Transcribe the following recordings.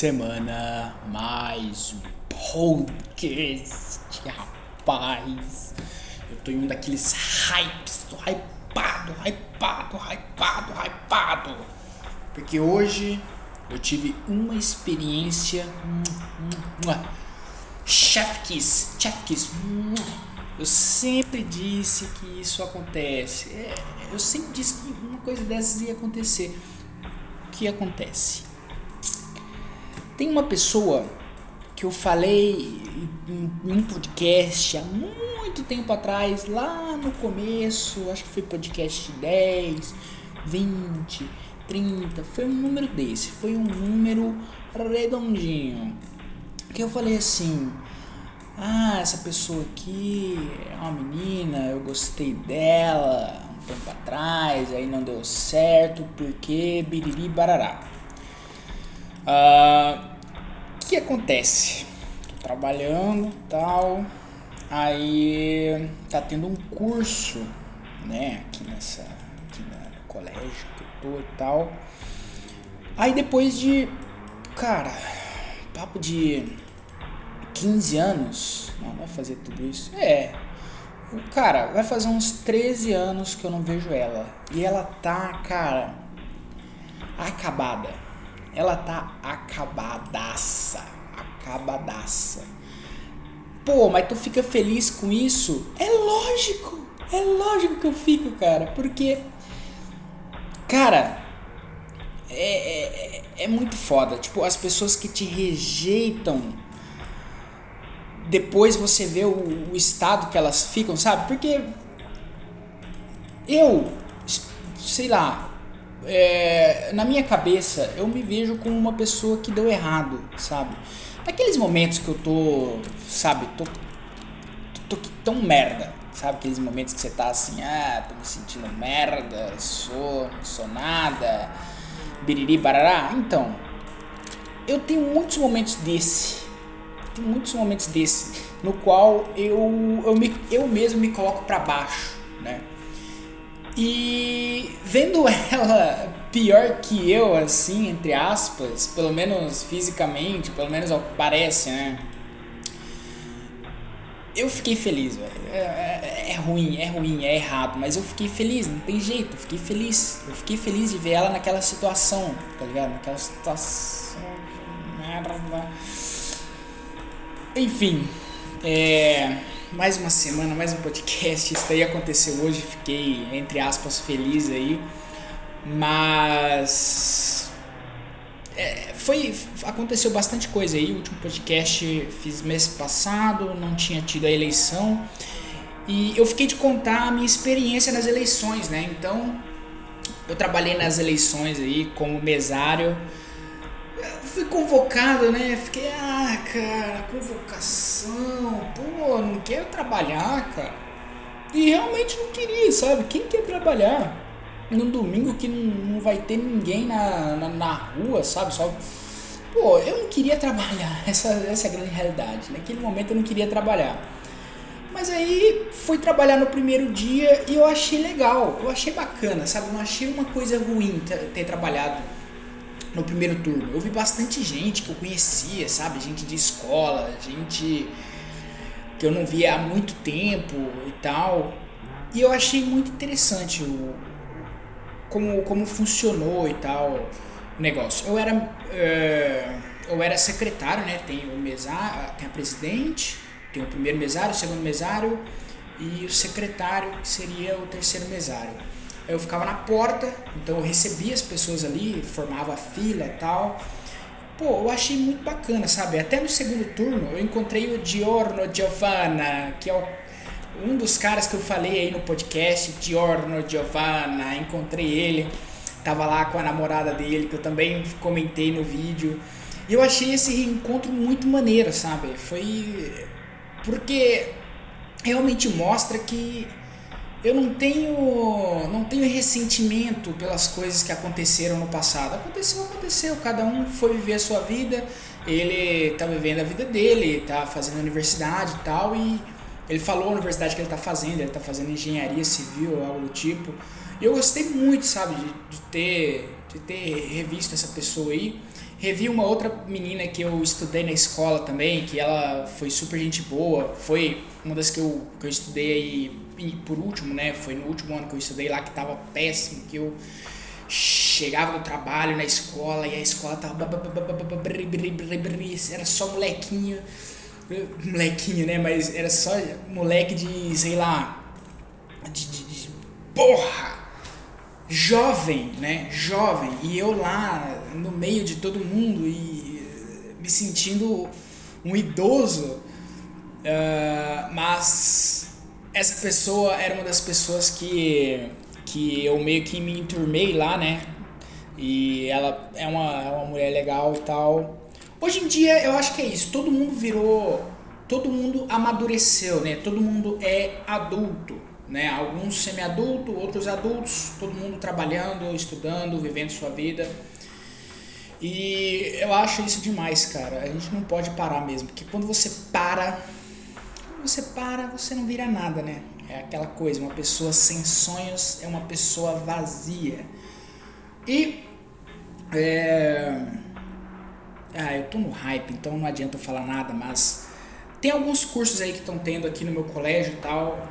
Semana, mais um podcast, rapaz. Eu tô em um daqueles hypes, tô hypado, hypado, hypado, hypado. Porque hoje eu tive uma experiência. Chef Kiss, Chef Kiss. Eu sempre disse que isso acontece. É, eu sempre disse que uma coisa dessas ia acontecer. O que acontece? Tem uma pessoa que eu falei em um podcast há muito tempo atrás, lá no começo, acho que foi podcast 10, 20, 30, foi um número desse, foi um número redondinho. Que eu falei assim: "Ah, essa pessoa aqui é uma menina, eu gostei dela um tempo atrás, aí não deu certo porque biriri barará". Ah, que acontece? Tô trabalhando tal, aí tá tendo um curso, né, aqui nessa, aqui no colégio que eu tô e tal. Aí depois de, cara, papo de 15 anos, não vai fazer tudo isso? É, cara, vai fazer uns 13 anos que eu não vejo ela. E ela tá, cara, acabada ela tá acabadaça. Acabadaça. Pô, mas tu fica feliz com isso? É lógico. É lógico que eu fico, cara. Porque. Cara. É, é, é muito foda. Tipo, as pessoas que te rejeitam. Depois você vê o, o estado que elas ficam, sabe? Porque. Eu. Sei lá é, na minha cabeça, eu me vejo como uma pessoa que deu errado, sabe? Naqueles momentos que eu tô, sabe, tô, tô, tô tão merda, sabe? Aqueles momentos que você tá assim, ah, tô me sentindo merda, sou, não sou nada, biriri, barará. Então, eu tenho muitos momentos desse, tenho muitos momentos desse, no qual eu, eu, me, eu mesmo me coloco para baixo? E vendo ela pior que eu, assim, entre aspas, pelo menos fisicamente, pelo menos ao que parece, né? Eu fiquei feliz, velho. É, é, é, ruim, é ruim, é errado, mas eu fiquei feliz, não tem jeito, eu fiquei feliz. Eu fiquei feliz de ver ela naquela situação, tá ligado? Naquela situação. Enfim, é mais uma semana, mais um podcast. Isso daí aconteceu hoje, fiquei, entre aspas, feliz aí. Mas. É, foi aconteceu bastante coisa aí. O último podcast fiz mês passado, não tinha tido a eleição. E eu fiquei de contar a minha experiência nas eleições, né? Então, eu trabalhei nas eleições aí como mesário fui convocado, né? Fiquei, ah, cara, convocação, pô, não quero trabalhar, cara. E realmente não queria, sabe? Quem quer trabalhar num domingo que não, não vai ter ninguém na, na, na, rua, sabe? Só. Pô, eu não queria trabalhar, essa, essa é a grande realidade. Naquele momento eu não queria trabalhar. Mas aí fui trabalhar no primeiro dia e eu achei legal, eu achei bacana, sabe? Não achei uma coisa ruim ter, ter trabalhado no primeiro turno. Eu vi bastante gente que eu conhecia, sabe? Gente de escola, gente que eu não via há muito tempo e tal. E eu achei muito interessante o, como, como funcionou e tal o negócio. Eu era, uh, eu era secretário, né? Tem o mesário, tem a presidente, tem o primeiro mesário, o segundo mesário e o secretário, que seria o terceiro mesário eu ficava na porta, então eu recebia as pessoas ali, formava fila e tal. Pô, eu achei muito bacana, sabe? Até no segundo turno eu encontrei o Giorno Giovanna, que é o, um dos caras que eu falei aí no podcast, Giorno Giovanna, encontrei ele, tava lá com a namorada dele, que eu também comentei no vídeo. E eu achei esse reencontro muito maneiro, sabe? Foi porque realmente mostra que eu não tenho não tenho ressentimento pelas coisas que aconteceram no passado. Aconteceu, aconteceu. Cada um foi viver a sua vida. Ele tá vivendo a vida dele, tá fazendo universidade e tal. E ele falou a universidade que ele tá fazendo. Ele tá fazendo engenharia civil, algo do tipo. E eu gostei muito, sabe, de, de ter de ter revisto essa pessoa aí. Revi uma outra menina que eu estudei na escola também, que ela foi super gente boa, foi uma das que eu, que eu estudei aí, e por último, né? Foi no último ano que eu estudei lá que tava péssimo, que eu chegava do trabalho na escola e a escola tava era só molequinho molequinho né mas era só moleque de sei lá de, de, de porra jovem né jovem e eu lá no meio de todo mundo e me sentindo um idoso uh, mas essa pessoa era uma das pessoas que que eu meio que me enturmei lá, né? E ela é uma, é uma mulher legal e tal. Hoje em dia eu acho que é isso, todo mundo virou, todo mundo amadureceu, né? Todo mundo é adulto, né? Alguns semi-adultos, outros adultos, todo mundo trabalhando, estudando, vivendo sua vida. E eu acho isso demais, cara. A gente não pode parar mesmo, porque quando você para, quando você para, você não vira nada, né? É aquela coisa, uma pessoa sem sonhos é uma pessoa vazia. E. É... Ah, eu tô no hype, então não adianta eu falar nada, mas tem alguns cursos aí que estão tendo aqui no meu colégio e tal.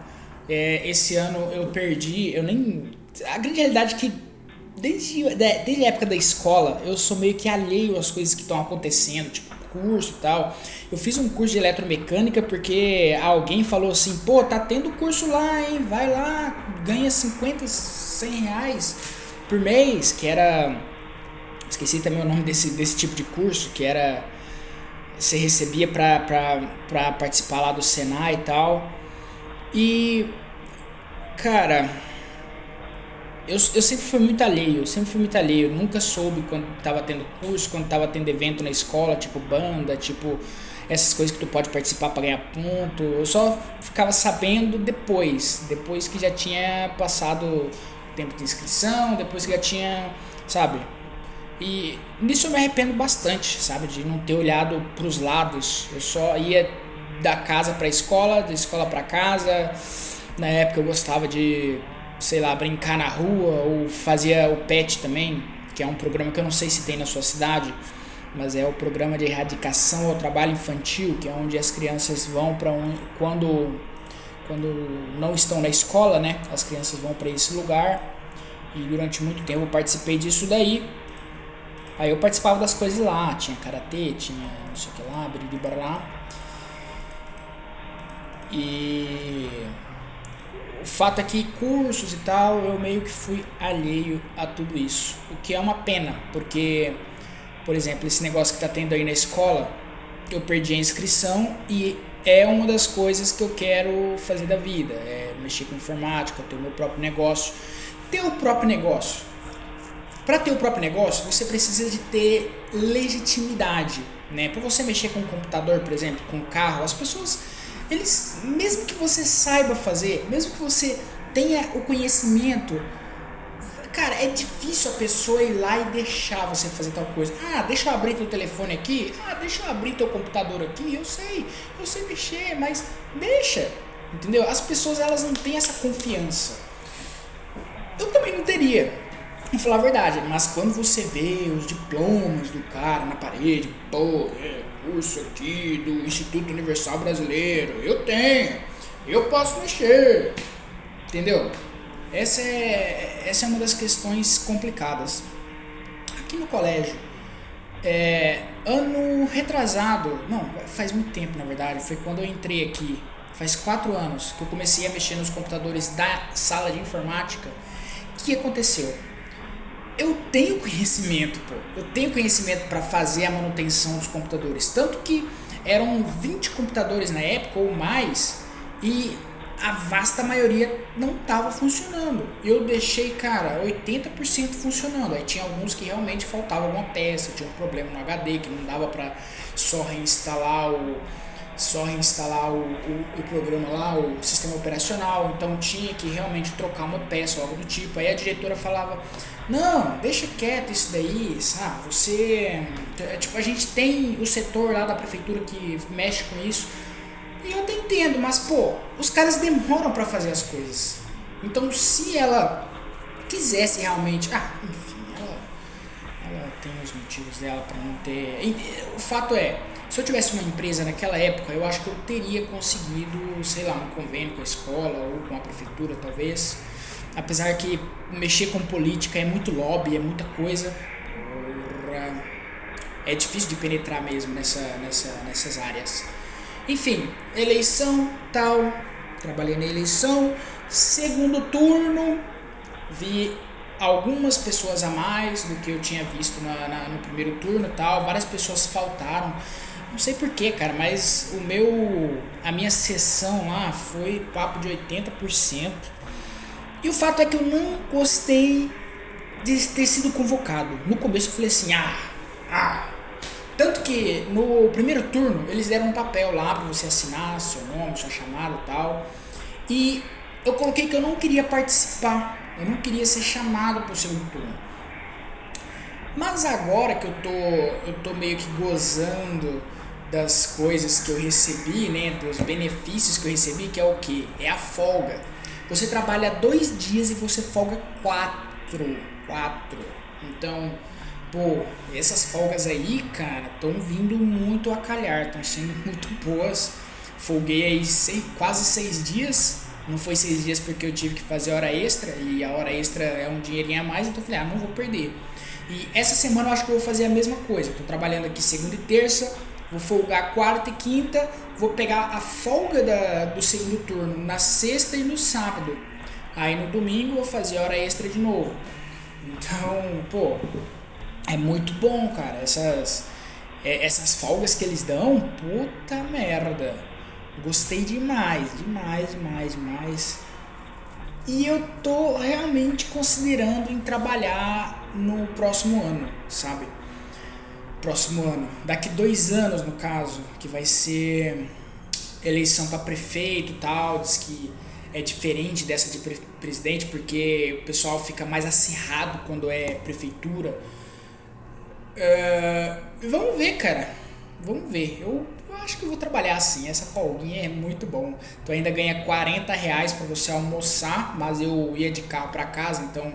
É, esse ano eu perdi, eu nem. A grande realidade é que desde, desde a época da escola eu sou meio que alheio às coisas que estão acontecendo, tipo curso e tal. Eu fiz um curso de eletromecânica porque alguém falou assim, pô, tá tendo curso lá, hein? Vai lá, ganha 50, 100 reais por mês, que era. Esqueci também o nome desse, desse tipo de curso, que era. Você recebia pra, pra, pra participar lá do Senai e tal. E. Cara eu, eu sempre fui muito alheio, sempre fui muito alheio. Nunca soube quando tava tendo curso, quando tava tendo evento na escola, tipo banda, tipo essas coisas que tu pode participar para ganhar ponto. Eu só ficava sabendo depois, depois que já tinha passado tempo de inscrição, depois que já tinha, sabe? E nisso eu me arrependo bastante, sabe, de não ter olhado para os lados. Eu só ia da casa para a escola, da escola para casa. Na época eu gostava de sei lá, brincar na rua ou fazia o PET também, que é um programa que eu não sei se tem na sua cidade, mas é o programa de erradicação ao trabalho infantil, que é onde as crianças vão para um quando quando não estão na escola, né? As crianças vão para esse lugar. E durante muito tempo eu participei disso daí. Aí eu participava das coisas lá, tinha karatê, tinha não sei o que lá, lá. E o fato é que cursos e tal, eu meio que fui alheio a tudo isso. O que é uma pena, porque, por exemplo, esse negócio que está tendo aí na escola, eu perdi a inscrição e é uma das coisas que eu quero fazer da vida. É mexer com informática, ter o meu próprio negócio. Ter o próprio negócio. Para ter o próprio negócio, você precisa de ter legitimidade. Né? Para você mexer com um computador, por exemplo, com um carro, as pessoas eles, mesmo que você saiba fazer, mesmo que você tenha o conhecimento, cara, é difícil a pessoa ir lá e deixar você fazer tal coisa. Ah, deixa eu abrir teu telefone aqui. Ah, deixa eu abrir teu computador aqui. Eu sei, eu sei mexer, mas deixa. Entendeu? As pessoas elas não têm essa confiança. Eu também não teria. Vou falar a verdade, mas quando você vê os diplomas do cara na parede, pô, é, curso aqui do Instituto Universal Brasileiro, eu tenho, eu posso mexer, entendeu? Essa é, essa é uma das questões complicadas. Aqui no colégio, é, ano retrasado, não, faz muito tempo na verdade, foi quando eu entrei aqui, faz quatro anos que eu comecei a mexer nos computadores da sala de informática. O que aconteceu? Eu tenho conhecimento, pô. Eu tenho conhecimento para fazer a manutenção dos computadores. Tanto que eram 20 computadores na época ou mais e a vasta maioria não estava funcionando. Eu deixei, cara, 80% funcionando. Aí tinha alguns que realmente faltava alguma peça, tinha um problema no HD que não dava para só reinstalar o só reinstalar o, o, o, programa lá, o sistema operacional, então tinha que realmente trocar uma peça ou algo do tipo. Aí a diretora falava: Não, deixa quieto isso daí, sabe? Você. É, tipo, a gente tem o setor lá da prefeitura que mexe com isso. E eu até entendo, mas pô, os caras demoram para fazer as coisas. Então, se ela quisesse realmente. Ah, enfim, tem os motivos dela para não ter. O fato é, se eu tivesse uma empresa naquela época, eu acho que eu teria conseguido, sei lá, um convênio com a escola ou com a prefeitura, talvez. Apesar que mexer com política é muito lobby, é muita coisa. É difícil de penetrar mesmo nessa, nessa, nessas áreas. Enfim, eleição, tal. Trabalhei na eleição. Segundo turno, vi algumas pessoas a mais do que eu tinha visto na, na, no primeiro turno tal. Várias pessoas faltaram. Não sei porquê, cara, mas o meu. A minha sessão lá foi papo de 80%. E o fato é que eu não gostei de ter sido convocado. No começo eu falei assim, ah, ah. Tanto que no primeiro turno eles deram um papel lá para você assinar seu nome, sua chamada e tal. E eu coloquei que eu não queria participar eu não queria ser chamado para o segundo turno. Mas agora que eu tô, eu tô meio que gozando das coisas que eu recebi, né, dos benefícios que eu recebi, que é o que? É a folga. Você trabalha dois dias e você folga quatro. Quatro. Então, pô, essas folgas aí, cara, estão vindo muito a calhar, estão sendo muito boas. Folguei aí seis, quase seis dias não foi seis dias porque eu tive que fazer hora extra e a hora extra é um dinheirinho a mais, então eu falei, ah, não vou perder. E essa semana eu acho que eu vou fazer a mesma coisa. Estou trabalhando aqui segunda e terça, vou folgar quarta e quinta, vou pegar a folga da, do segundo turno na sexta e no sábado. Aí no domingo vou fazer hora extra de novo. Então, pô, é muito bom, cara. Essas, é, essas folgas que eles dão, puta merda. Gostei demais, demais, demais, demais. E eu tô realmente considerando em trabalhar no próximo ano, sabe? Próximo ano. Daqui dois anos, no caso, que vai ser eleição para prefeito e tal. Diz que é diferente dessa de pre presidente, porque o pessoal fica mais acirrado quando é prefeitura. Uh, vamos ver, cara. Vamos ver. Eu acho que eu vou trabalhar assim, essa folguinha é muito bom. Tu ainda ganha 40 reais para você almoçar, mas eu ia de carro para casa, então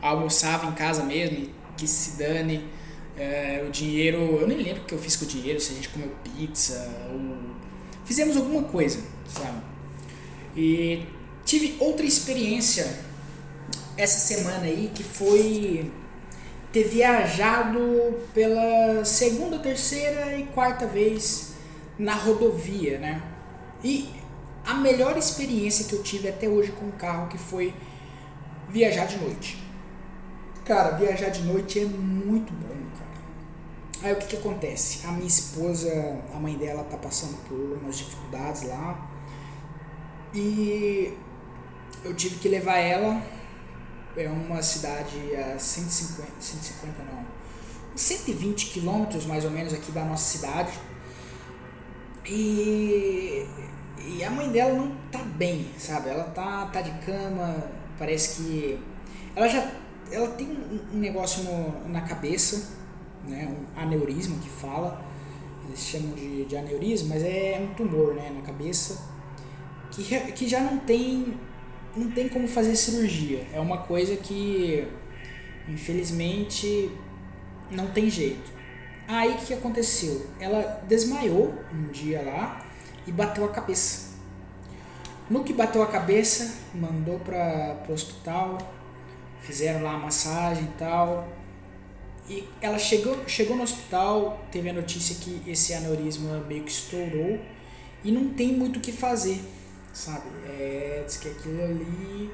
almoçava em casa mesmo, que se dane. É, o dinheiro, eu nem lembro o que eu fiz com o dinheiro, se a gente comeu pizza ou fizemos alguma coisa, sabe? E tive outra experiência essa semana aí que foi ter viajado pela segunda, terceira e quarta vez na rodovia, né? E a melhor experiência que eu tive até hoje com o carro que foi viajar de noite. Cara, viajar de noite é muito bom, cara. Aí o que que acontece? A minha esposa, a mãe dela tá passando por umas dificuldades lá. E eu tive que levar ela é uma cidade a 150, 150 não, 120 quilômetros mais ou menos aqui da nossa cidade e, e a mãe dela não tá bem, sabe? Ela tá, tá de cama, parece que. Ela já. Ela tem um, negócio no, na cabeça, né? Um aneurisma que fala. Eles chamam de, de aneurisma, mas é um tumor né? na cabeça. Que, que já não tem. Não tem como fazer cirurgia. É uma coisa que infelizmente não tem jeito. Aí o que, aconteceu? Ela desmaiou um dia lá e bateu a cabeça. No que bateu a cabeça, mandou para o hospital, fizeram lá a massagem e tal. E ela chegou, chegou no hospital, teve a notícia que esse aneurisma meio que estourou e não tem muito o que fazer, sabe? É, diz que aquilo ali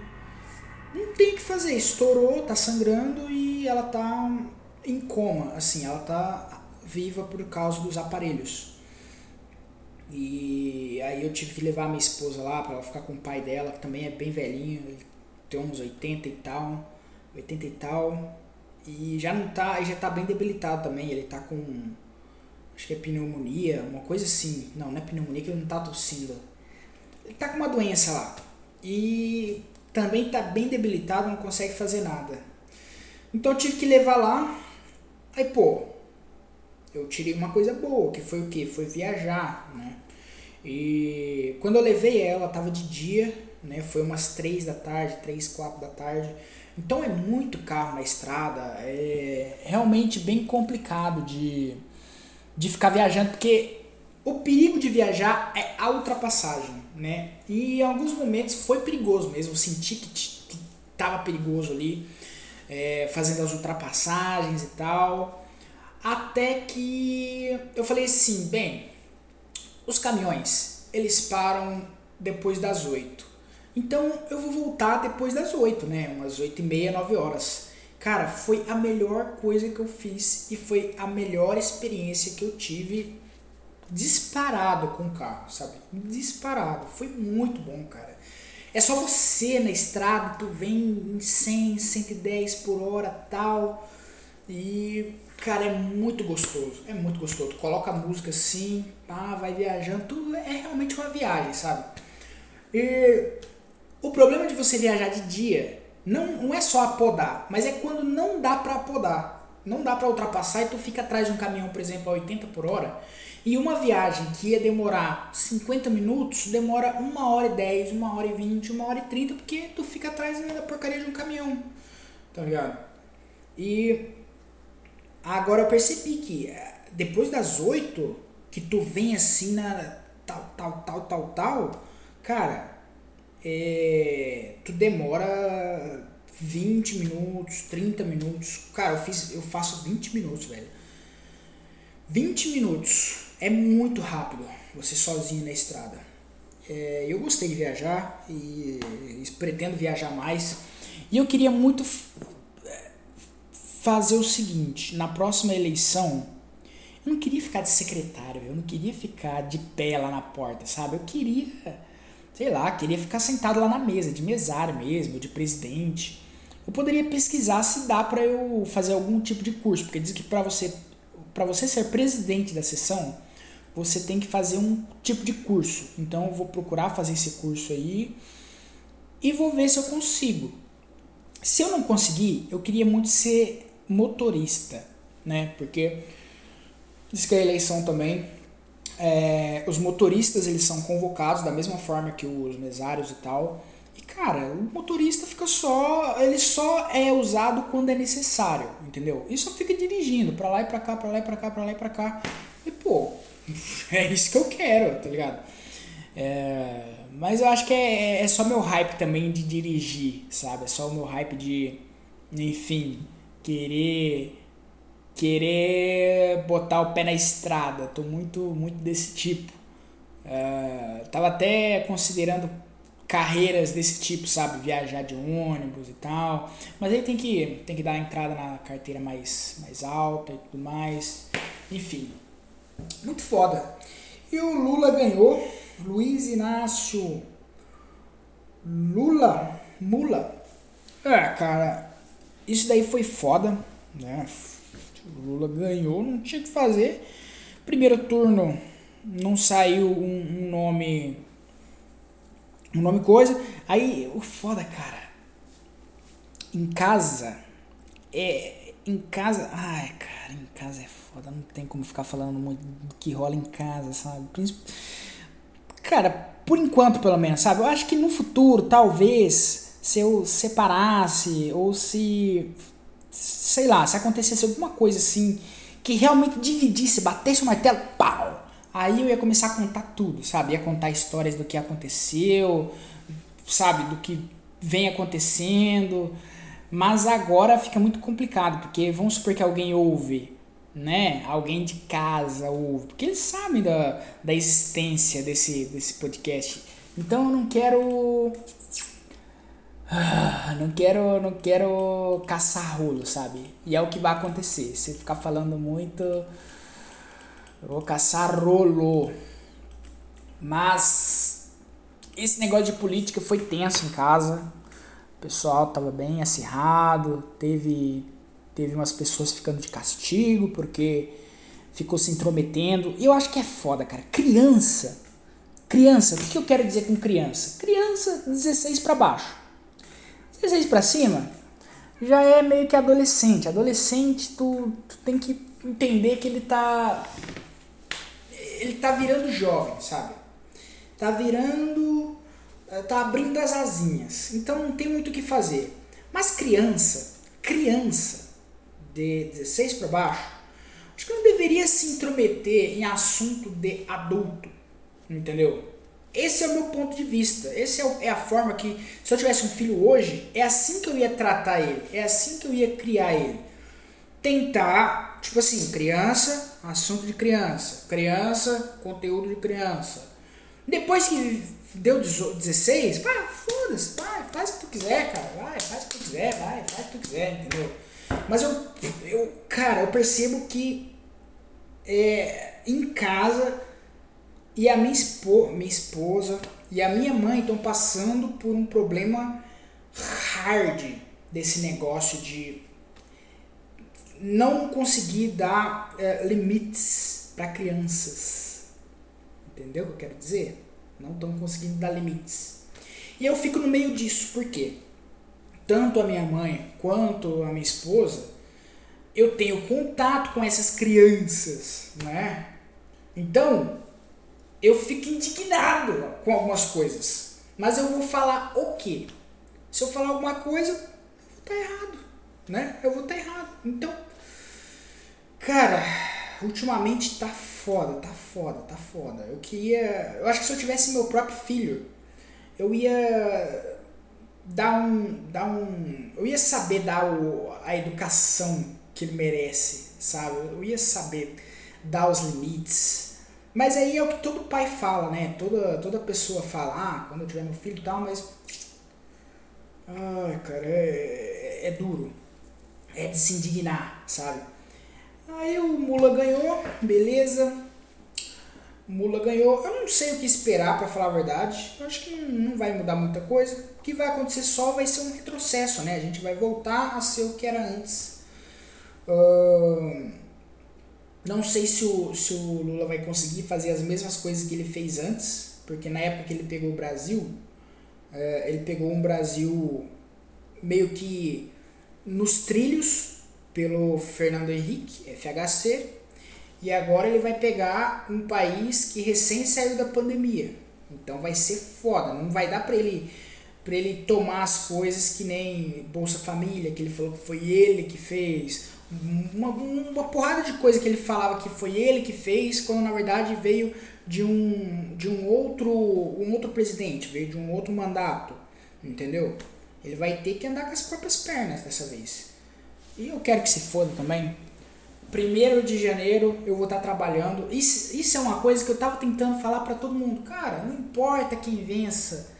não tem o que fazer, estourou, tá sangrando e ela tá em coma, assim, ela tá viva por causa dos aparelhos. E aí eu tive que levar minha esposa lá para ela ficar com o pai dela, que também é bem velhinho, tem uns 80 e tal, 80 e tal. E já não tá, já tá bem debilitado também, ele tá com acho que é pneumonia, uma coisa assim. Não, não é pneumonia que ele não tá tossindo. Ele tá com uma doença lá. E também tá bem debilitado, não consegue fazer nada. Então eu tive que levar lá. Aí, pô, eu tirei uma coisa boa, que foi o que? Foi viajar, né? E quando eu levei ela, tava de dia, né? Foi umas três da tarde, três, quatro da tarde. Então é muito carro na estrada, é realmente bem complicado de, de ficar viajando, porque o perigo de viajar é a ultrapassagem, né? E em alguns momentos foi perigoso mesmo, senti que, que tava perigoso ali, é, fazendo as ultrapassagens e tal. Até que eu falei assim, bem, os caminhões, eles param depois das 8. Então eu vou voltar depois das 8, né? Umas 8 e meia, 9 horas. Cara, foi a melhor coisa que eu fiz e foi a melhor experiência que eu tive disparado com o carro, sabe? Disparado. Foi muito bom, cara. É só você na estrada, tu vem em 100, 110 por hora, tal. E Cara, é muito gostoso. É muito gostoso. Tu coloca a música assim, pá, vai viajando. Tu é realmente uma viagem, sabe? E o problema de você viajar de dia não, não é só apodar, mas é quando não dá para apodar. Não dá para ultrapassar e tu fica atrás de um caminhão, por exemplo, a 80 por hora. E uma viagem que ia demorar 50 minutos, demora 1 hora e 10, 1 hora e 20, 1 hora e 30, porque tu fica atrás da porcaria de um caminhão. Tá ligado? E Agora eu percebi que eh, depois das oito, que tu vem assim na tal, tal, tal, tal, tal, cara, é, tu demora 20 minutos, 30 minutos. Cara, eu, fiz, eu faço 20 minutos, velho. 20 minutos é muito rápido você sozinho na estrada. É, eu gostei de viajar e, e pretendo viajar mais. E eu queria muito fazer o seguinte: na próxima eleição, eu não queria ficar de secretário, eu não queria ficar de pé lá na porta, sabe? Eu queria, sei lá, queria ficar sentado lá na mesa, de mesário mesmo, de presidente. Eu poderia pesquisar se dá para eu fazer algum tipo de curso, porque diz que para você para você ser presidente da sessão, você tem que fazer um tipo de curso. Então eu vou procurar fazer esse curso aí e vou ver se eu consigo. Se eu não conseguir, eu queria muito ser motorista, né? Porque diz que a eleição também é, os motoristas eles são convocados da mesma forma que os mesários e tal. E cara, o motorista fica só, ele só é usado quando é necessário, entendeu? E só fica dirigindo para lá e para cá, para lá e para cá, para lá e para cá. E pô, é isso que eu quero, tá ligado? É, mas eu acho que é, é só meu hype também de dirigir, sabe? É só o meu hype de, enfim, querer querer botar o pé na estrada. Tô muito muito desse tipo. Uh, tava até considerando carreiras desse tipo, sabe, viajar de ônibus e tal. Mas aí tem que tem que dar a entrada na carteira mais mais alta e tudo mais. Enfim, muito foda. E o Lula ganhou. Luiz Inácio Lula, Mula. É, cara, isso daí foi foda, né? O Lula ganhou, não tinha que fazer. Primeiro turno não saiu um, um nome. Um nome coisa. Aí o foda, cara. Em casa. É. Em casa. Ai, cara, em casa é foda. Não tem como ficar falando muito do que rola em casa, sabe? Cara, por enquanto pelo menos, sabe? Eu acho que no futuro, talvez se eu separasse ou se sei lá, se acontecesse alguma coisa assim que realmente dividisse, batesse o martelo, pau. Aí eu ia começar a contar tudo, sabe? Ia contar histórias do que aconteceu, sabe, do que vem acontecendo. Mas agora fica muito complicado, porque vamos supor que alguém ouve, né? Alguém de casa ouve, porque eles sabem da, da existência desse, desse podcast. Então eu não quero ah, não quero, não quero caçar rolo, sabe? E é o que vai acontecer. Se ficar falando muito, eu vou caçar rolo. Mas esse negócio de política foi tenso em casa. O pessoal tava bem acirrado, teve teve umas pessoas ficando de castigo porque ficou se intrometendo. E eu acho que é foda, cara. Criança. Criança, o que eu quero dizer com criança? Criança 16 para baixo 16 para cima já é meio que adolescente. Adolescente, tu, tu tem que entender que ele tá. Ele tá virando jovem, sabe? Tá virando. tá abrindo as asinhas. Então não tem muito o que fazer. Mas criança, criança de 16 para baixo, acho que não deveria se intrometer em assunto de adulto, entendeu? Esse é o meu ponto de vista. Essa é, é a forma que, se eu tivesse um filho hoje, é assim que eu ia tratar ele, é assim que eu ia criar ele. Tentar, tipo assim, criança, assunto de criança, criança, conteúdo de criança. Depois que deu 16, pá, foda-se, vai, faz o que tu quiser, cara, vai, faz o que tu quiser, vai, faz o que tu quiser, entendeu? Mas eu, eu cara, eu percebo que é, em casa e a minha, espo, minha esposa e a minha mãe estão passando por um problema hard desse negócio de não conseguir dar é, limites para crianças. Entendeu o que eu quero dizer? Não estão conseguindo dar limites. E eu fico no meio disso, por quê? Tanto a minha mãe quanto a minha esposa, eu tenho contato com essas crianças, né? Então, eu fico indignado com algumas coisas. Mas eu vou falar o quê? Se eu falar alguma coisa, eu vou estar tá errado, né? Eu vou estar tá errado. Então, cara, ultimamente tá foda, tá foda, tá foda. Eu queria. Eu acho que se eu tivesse meu próprio filho, eu ia dar um. Dar um eu ia saber dar o, a educação que ele merece, sabe? Eu ia saber dar os limites. Mas aí é o que todo pai fala, né? Toda, toda pessoa fala, ah, quando eu tiver meu filho e tal, mas. Ai, cara, é, é duro. É de se indignar, sabe? Aí o Mula ganhou, beleza. O Mula ganhou. Eu não sei o que esperar, para falar a verdade. Eu acho que não vai mudar muita coisa. O que vai acontecer só vai ser um retrocesso, né? A gente vai voltar a ser o que era antes. Uh, não sei se o, se o Lula vai conseguir fazer as mesmas coisas que ele fez antes, porque na época que ele pegou o Brasil, uh, ele pegou um Brasil meio que nos trilhos pelo Fernando Henrique, FHC, e agora ele vai pegar um país que recém saiu da pandemia. Então vai ser foda, não vai dar para ele para ele tomar as coisas que nem Bolsa Família, que ele falou que foi ele que fez, uma, uma porrada de coisa que ele falava que foi ele que fez, quando na verdade veio de um de um outro um outro presidente, veio de um outro mandato, entendeu? Ele vai ter que andar com as próprias pernas dessa vez. E eu quero que se foda também. Primeiro de janeiro eu vou estar trabalhando. Isso, isso é uma coisa que eu estava tentando falar para todo mundo. Cara, não importa quem vença.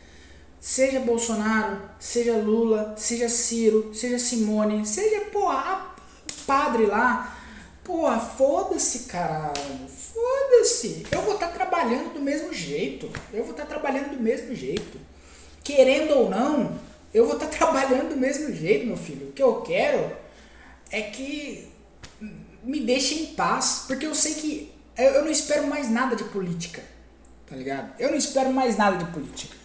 Seja Bolsonaro, seja Lula, seja Ciro, seja Simone, seja, porra, padre lá. Porra, foda-se, caralho. Foda-se. Eu vou estar trabalhando do mesmo jeito. Eu vou estar trabalhando do mesmo jeito. Querendo ou não, eu vou estar trabalhando do mesmo jeito, meu filho. O que eu quero é que me deixa em paz, porque eu sei que eu não espero mais nada de política, tá ligado? Eu não espero mais nada de política.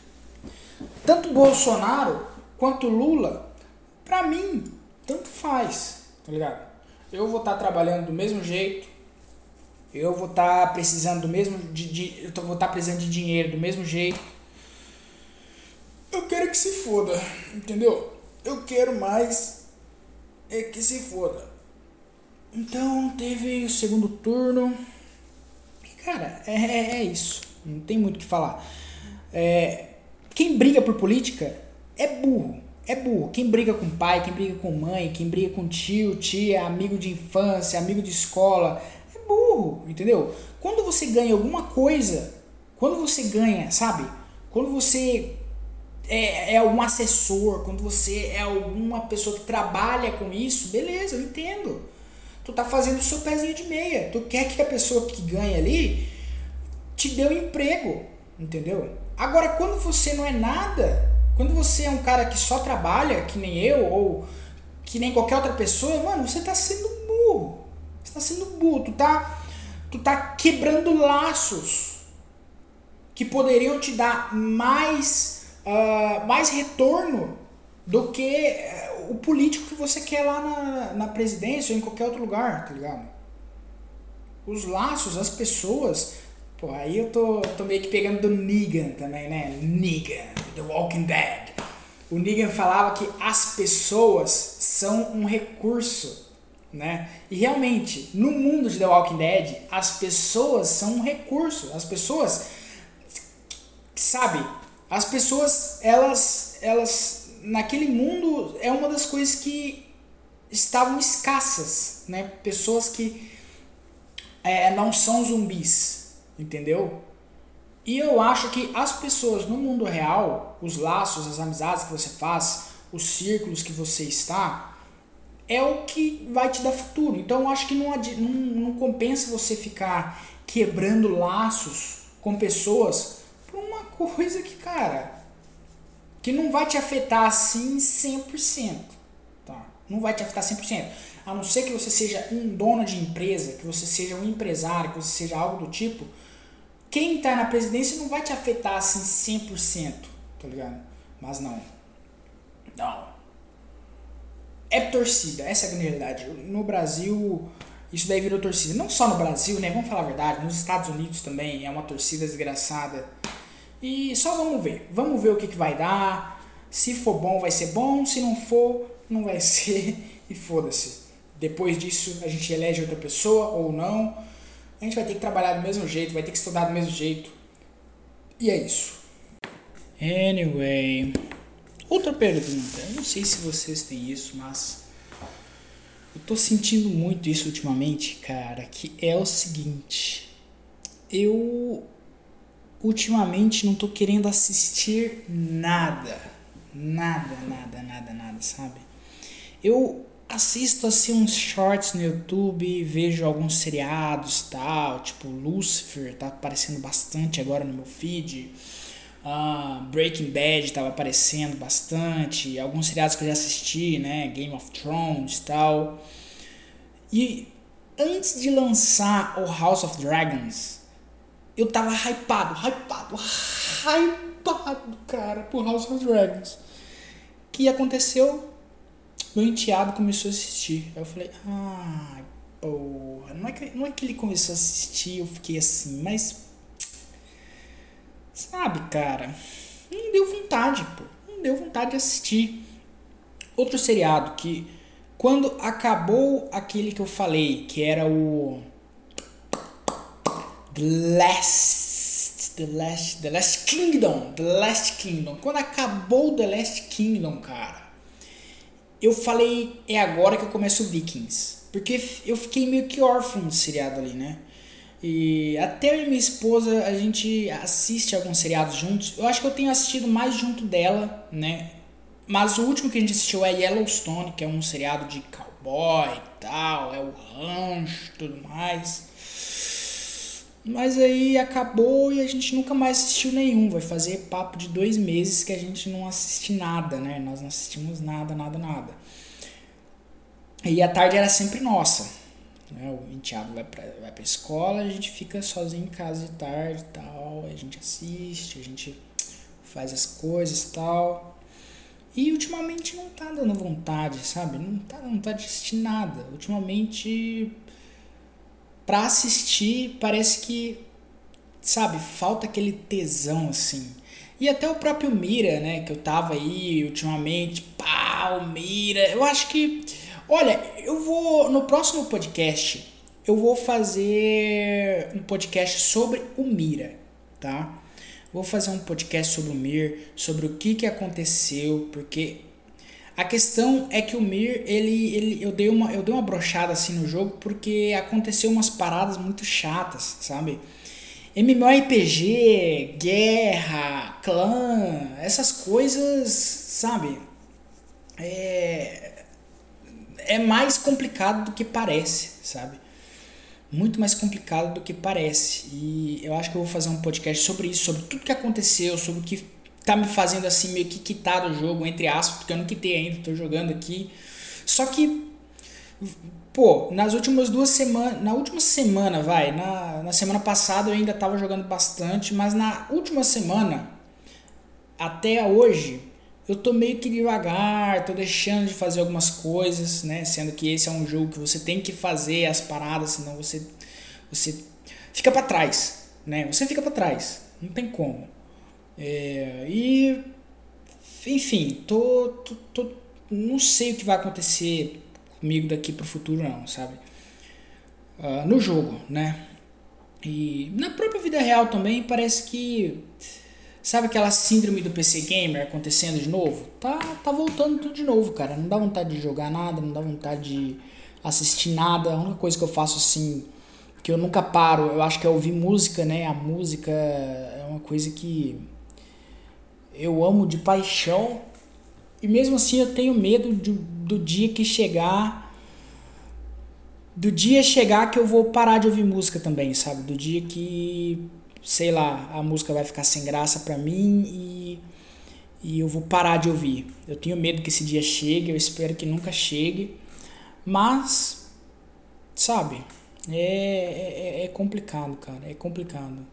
Tanto Bolsonaro quanto Lula, pra mim, tanto faz, tá ligado? Eu vou estar tá trabalhando do mesmo jeito, eu vou estar tá precisando do mesmo de, de eu vou estar tá precisando de dinheiro do mesmo jeito. Eu quero que se foda, entendeu? Eu quero mais é que se foda. Então teve o segundo turno. Cara, é, é, é isso. Não tem muito o que falar. É, quem briga por política é burro. É burro. Quem briga com pai, quem briga com mãe, quem briga com tio, tia, amigo de infância, amigo de escola, é burro, entendeu? Quando você ganha alguma coisa, quando você ganha, sabe? Quando você é, é um assessor, quando você é alguma pessoa que trabalha com isso, beleza, eu entendo. Tu tá fazendo o seu pezinho de meia. Tu quer que a pessoa que ganha ali te dê um emprego, entendeu? Agora, quando você não é nada, quando você é um cara que só trabalha, que nem eu, ou que nem qualquer outra pessoa, mano, você tá sendo burro. Você tá sendo burro. Tu tá, tu tá quebrando laços que poderiam te dar mais uh, mais retorno do que uh, o político que você quer lá na, na presidência ou em qualquer outro lugar, tá ligado? Os laços, as pessoas. Pô, aí eu tô, tô meio que pegando do Negan também, né? Negan, The Walking Dead. o Negan falava que as pessoas são um recurso, né? E realmente, no mundo de The Walking Dead, as pessoas são um recurso. As pessoas, sabe? As pessoas, elas, elas, naquele mundo é uma das coisas que estavam escassas, né? Pessoas que é, não são zumbis, entendeu? E eu acho que as pessoas no mundo real, os laços, as amizades que você faz, os círculos que você está, é o que vai te dar futuro. Então eu acho que não, não, não compensa você ficar quebrando laços com pessoas por uma coisa que, cara, que não vai te afetar assim 100%. Não vai te afetar 100%. A não ser que você seja um dono de empresa, que você seja um empresário, que você seja algo do tipo quem está na presidência não vai te afetar assim 100%, tá ligado? Mas não. Não. É torcida, essa é a grande realidade. No Brasil, isso daí virou torcida. Não só no Brasil, né? Vamos falar a verdade. Nos Estados Unidos também é uma torcida desgraçada. E só vamos ver. Vamos ver o que, que vai dar. Se for bom, vai ser bom. Se não for, não vai ser. E foda-se. Depois disso, a gente elege outra pessoa ou não a gente vai ter que trabalhar do mesmo jeito, vai ter que estudar do mesmo jeito. E é isso. Anyway, outra pergunta. Eu não sei se vocês têm isso, mas eu tô sentindo muito isso ultimamente, cara, que é o seguinte. Eu ultimamente não tô querendo assistir nada. Nada, nada, nada, nada, sabe? Eu assisto assim uns shorts no YouTube, vejo alguns seriados tal, tipo Lucifer tá aparecendo bastante agora no meu feed. Uh, Breaking Bad estava aparecendo bastante, alguns seriados que eu já assisti, né, Game of Thrones tal. E antes de lançar o House of Dragons, eu tava hypado, hypado, hypado, cara, por House of Dragons. O que aconteceu? Meu enteado começou a assistir. Aí eu falei, ah, porra, não é, que, não é que ele começou a assistir, eu fiquei assim, mas. Sabe, cara, não deu vontade, pô. Não deu vontade de assistir. Outro seriado que, quando acabou aquele que eu falei, que era o. The Last. The Last. The Last Kingdom. The Last Kingdom. Quando acabou The Last Kingdom, cara eu falei, é agora que eu começo Vikings. Porque eu fiquei meio que órfão de seriado ali, né? E até eu e minha esposa, a gente assiste alguns seriados juntos. Eu acho que eu tenho assistido mais junto dela, né? Mas o último que a gente assistiu é Yellowstone, que é um seriado de cowboy e tal, é o rancho tudo mais. Mas aí acabou e a gente nunca mais assistiu nenhum. Vai fazer papo de dois meses que a gente não assiste nada, né? Nós não assistimos nada, nada, nada. E a tarde era sempre nossa. Né? O enteado vai pra, vai pra escola, a gente fica sozinho em casa de tarde e tal. A gente assiste, a gente faz as coisas e tal. E ultimamente não tá dando vontade, sabe? Não tá dando vontade de assistir nada. Ultimamente para assistir parece que sabe falta aquele tesão assim. E até o próprio Mira né que eu tava aí ultimamente pau Mira eu acho que olha eu vou no próximo podcast eu vou fazer um podcast sobre o Mira tá? Vou fazer um podcast sobre o Mir sobre o que que aconteceu porque a questão é que o Mir, ele, ele, eu, dei uma, eu dei uma brochada assim no jogo porque aconteceu umas paradas muito chatas, sabe? MMORPG, guerra, clã, essas coisas, sabe? É, é mais complicado do que parece, sabe? Muito mais complicado do que parece. E eu acho que eu vou fazer um podcast sobre isso, sobre tudo que aconteceu, sobre o que tá me fazendo assim meio que quitar do jogo, entre aspas, porque eu não quitei ainda, tô jogando aqui. Só que, pô, nas últimas duas semanas, na última semana, vai, na, na semana passada eu ainda tava jogando bastante, mas na última semana, até hoje, eu tô meio que devagar, tô deixando de fazer algumas coisas, né? Sendo que esse é um jogo que você tem que fazer as paradas, senão você, você fica para trás, né? Você fica para trás, não tem como. É, e enfim, tô, tô, tô, não sei o que vai acontecer comigo daqui pro futuro não, sabe? Uh, no jogo, né? E na própria vida real também parece que sabe aquela síndrome do PC gamer acontecendo de novo? Tá tá voltando tudo de novo, cara. Não dá vontade de jogar nada, não dá vontade de assistir nada. A única coisa que eu faço assim que eu nunca paro, eu acho que é ouvir música, né? A música é uma coisa que eu amo de paixão e mesmo assim eu tenho medo do, do dia que chegar do dia chegar que eu vou parar de ouvir música também, sabe? Do dia que, sei lá, a música vai ficar sem graça pra mim e, e eu vou parar de ouvir. Eu tenho medo que esse dia chegue, eu espero que nunca chegue, mas, sabe? É, é, é complicado, cara, é complicado.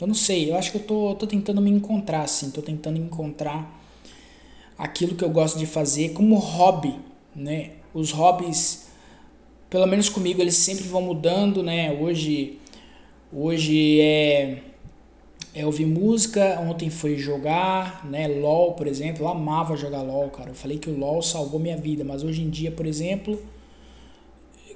Eu não sei, eu acho que eu tô, tô tentando me encontrar, assim, tô tentando encontrar aquilo que eu gosto de fazer como hobby, né? Os hobbies, pelo menos comigo, eles sempre vão mudando, né? Hoje, hoje é, é ouvir música, ontem foi jogar, né? LOL, por exemplo, eu amava jogar LOL, cara. Eu falei que o LOL salvou minha vida, mas hoje em dia, por exemplo,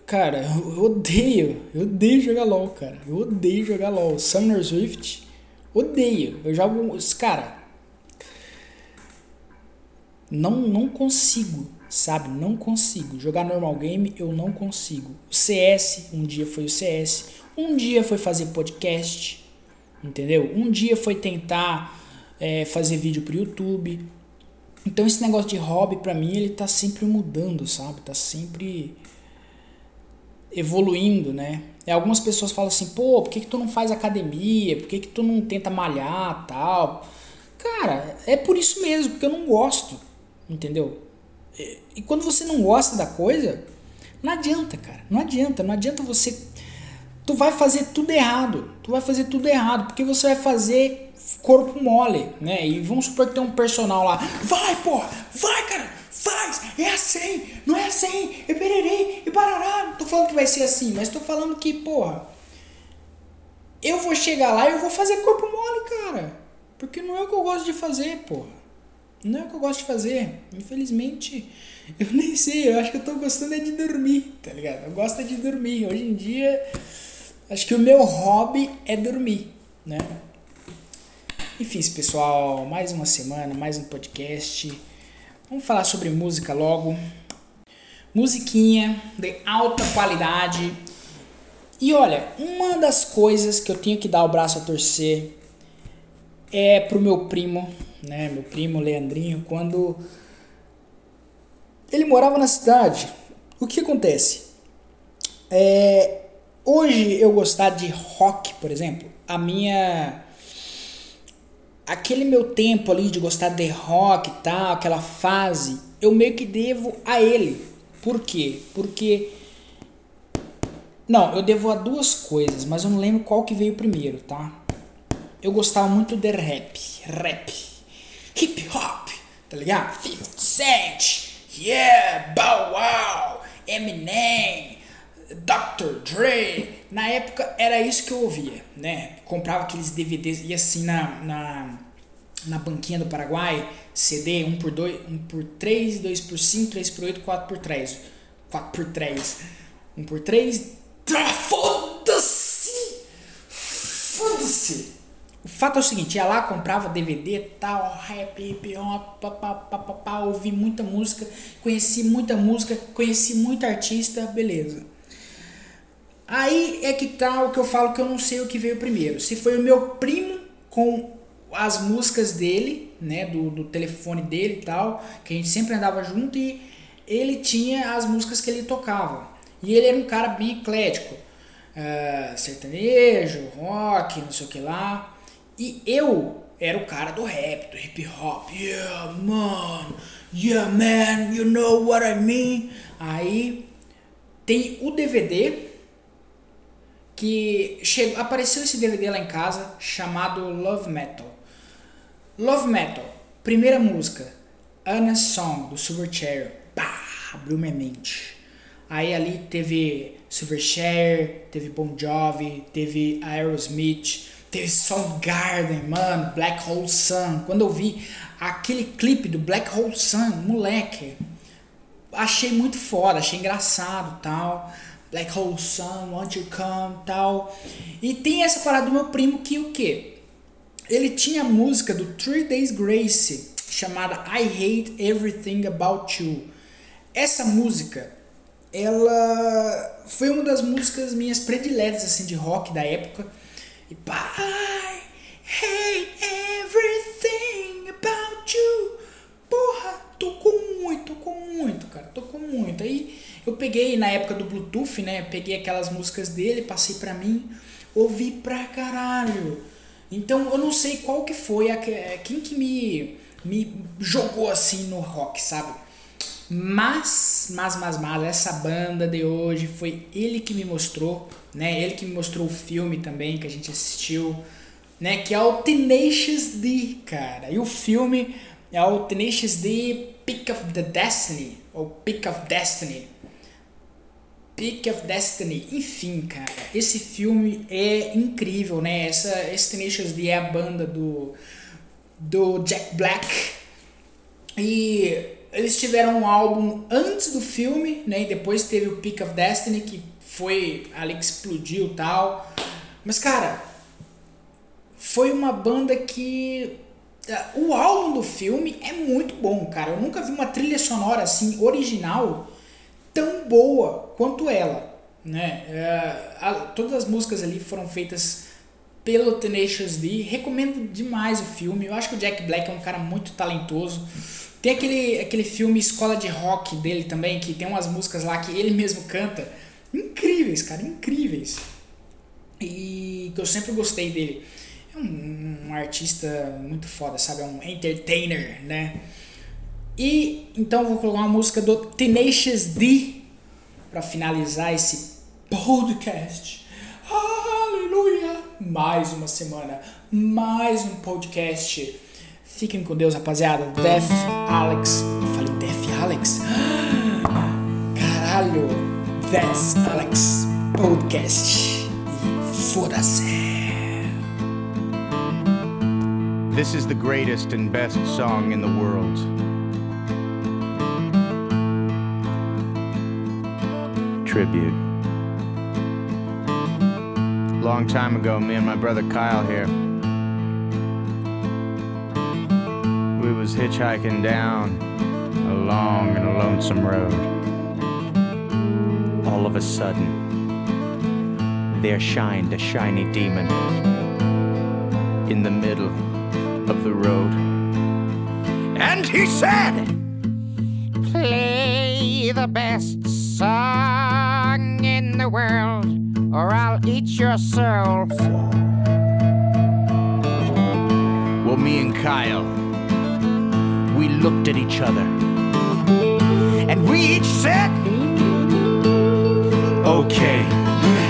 Cara, eu odeio, eu odeio jogar LOL, cara. Eu odeio jogar LOL. Summoner Swift, odeio. Eu jogo. Cara. Não, não consigo, sabe? Não consigo. Jogar normal game, eu não consigo. O CS, um dia foi o CS. Um dia foi fazer podcast, entendeu? Um dia foi tentar é, fazer vídeo pro YouTube. Então esse negócio de hobby, pra mim, ele tá sempre mudando, sabe? Tá sempre evoluindo, né? E algumas pessoas falam assim, pô, por que, que tu não faz academia? Por que, que tu não tenta malhar tal? Cara, é por isso mesmo, porque eu não gosto, entendeu? E, e quando você não gosta da coisa, não adianta, cara. Não adianta, não adianta você. Tu vai fazer tudo errado. Tu vai fazer tudo errado, porque você vai fazer corpo mole, né? E vamos supor que tem um personal lá. Vai, porra! Vai, cara! Faz! É assim! Não é assim! E pererei! E parará! Não tô falando que vai ser assim, mas tô falando que, porra. Eu vou chegar lá e eu vou fazer corpo mole, cara. Porque não é o que eu gosto de fazer, porra. Não é o que eu gosto de fazer. Infelizmente, eu nem sei. Eu acho que eu tô gostando é de dormir, tá ligado? Eu gosto é de dormir. Hoje em dia, acho que o meu hobby é dormir, né? Enfim, pessoal, mais uma semana, mais um podcast. Vamos falar sobre música logo. Musiquinha de alta qualidade. E olha, uma das coisas que eu tenho que dar o braço a torcer é pro meu primo, né? Meu primo Leandrinho, quando ele morava na cidade. O que acontece? É, hoje eu gostar de rock, por exemplo, a minha aquele meu tempo ali de gostar de rock e tal, aquela fase, eu meio que devo a ele. Por quê? Porque. Não, eu devo a duas coisas, mas eu não lembro qual que veio primeiro, tá? Eu gostava muito de rap, rap, hip hop, tá ligado? 50 Cent, yeah, Bow Wow, Eminem, Dr. Dre. Na época era isso que eu ouvia, né? Comprava aqueles DVDs, ia assim na, na, na banquinha do Paraguai, CD 1 por 2, 1 por 3, 2 por 5, 3 por 8, 4 por 3. 4 por 3. 1 por 3. Ah, foda-se! Foda-se! O fato é o seguinte, ia lá, comprava DVD, tal, rap, hip hop, papapá, ouvi muita música, conheci muita música, conheci muito artista, beleza. Aí é que tá o que eu falo que eu não sei o que veio primeiro. Se foi o meu primo com as músicas dele, né, do, do telefone dele e tal, que a gente sempre andava junto e ele tinha as músicas que ele tocava. E ele era um cara bem eclético. Uh, sertanejo, rock, não sei o que lá. E eu era o cara do rap, do hip hop. Yeah, man. Yeah, man. You know what I mean? Aí tem o DVD que chegou, apareceu esse DVD lá em casa chamado Love Metal. Love Metal, primeira música, Anna Song do Silverchair, abriu minha mente. Aí ali teve Silverchair, teve Bon Jovi, teve Aerosmith, Teve Soundgarden, mano, Black Hole Sun. Quando eu vi aquele clipe do Black Hole Sun, moleque, achei muito foda, achei engraçado tal. Black Hole Sun, Want You Come tal. E tem essa parada do meu primo que o que? Ele tinha música do Three Days Grace chamada I Hate Everything About You. Essa música, ela foi uma das músicas minhas prediletas assim de rock da época. E pá, I hate everything about you. Porra, tocou muito, tocou muito, cara, tocou muito. Aí eu peguei na época do Bluetooth, né? Peguei aquelas músicas dele, passei pra mim, ouvi pra caralho. Então eu não sei qual que foi, a, quem que me, me jogou assim no rock, sabe? Mas, mas, mas, mas, essa banda de hoje foi ele que me mostrou, né? Ele que me mostrou o filme também que a gente assistiu, né? Que é o Tenacious D, cara. E o filme é o Tenacious D Pick of the Destiny, ou Pick of Destiny. Pick of Destiny, enfim, cara, esse filme é incrível, né? Essa, Tenacious D é a banda do, do Jack Black. E eles tiveram um álbum antes do filme, né? E depois teve o Peak of Destiny, que foi ali que explodiu tal. Mas, cara, foi uma banda que. Eh, o álbum do filme é muito bom, cara. Eu nunca vi uma trilha sonora assim, original, tão boa quanto ela. Né? É, a, todas as músicas ali foram feitas pelo Tenacious D. Recomendo demais o filme. Eu acho que o Jack Black é um cara muito talentoso. Tem aquele, aquele filme Escola de Rock dele também, que tem umas músicas lá que ele mesmo canta. Incríveis, cara, incríveis. E que eu sempre gostei dele. É um, um artista muito foda, sabe? É um entertainer, né? E então vou colocar uma música do Tenacious D para finalizar esse podcast. Aleluia! Mais uma semana, mais um podcast Fiquem com Deus, rapaziada. Def Alex. Eu falei Def Alex? Caralho. That's Alex Podcast. Foda-se. This is the greatest and best song in the world. Tribute. Long time ago, me and my brother Kyle here we was hitchhiking down a long and a lonesome road. All of a sudden, there shined a shiny demon in the middle of the road. And he said, Play the best eat your soul. Well, me and Kyle we looked at each other. And we each said, okay.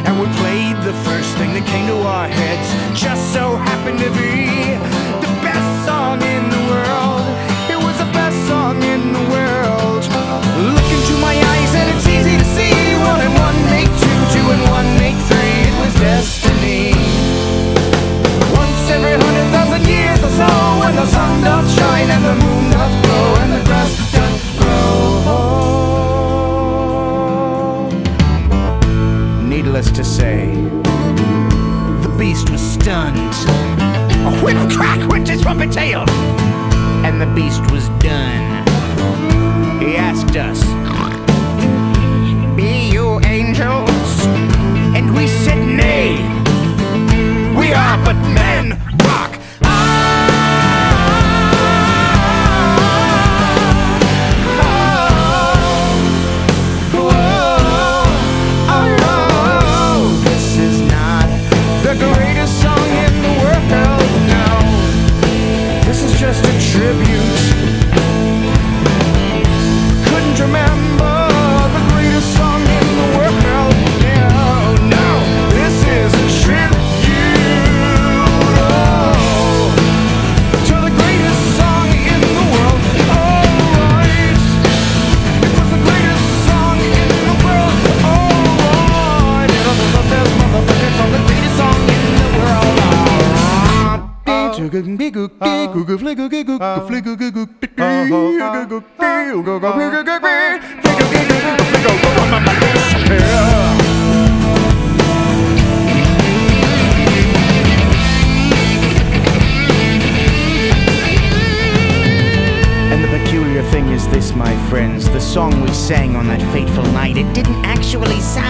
And we played the first thing that came to our heads. Just so happened to be the best song in the world. It was the best song in the world. Look into my eyes and it's easy to see. One and one make two, two and one make three. Destiny. Once every hundred thousand years or so, when the sun doth shine and the moon needless to say, the beast was stunned. A whip crack went his trumpet tail, and the beast was done. Sang on that fateful night, it didn't actually sound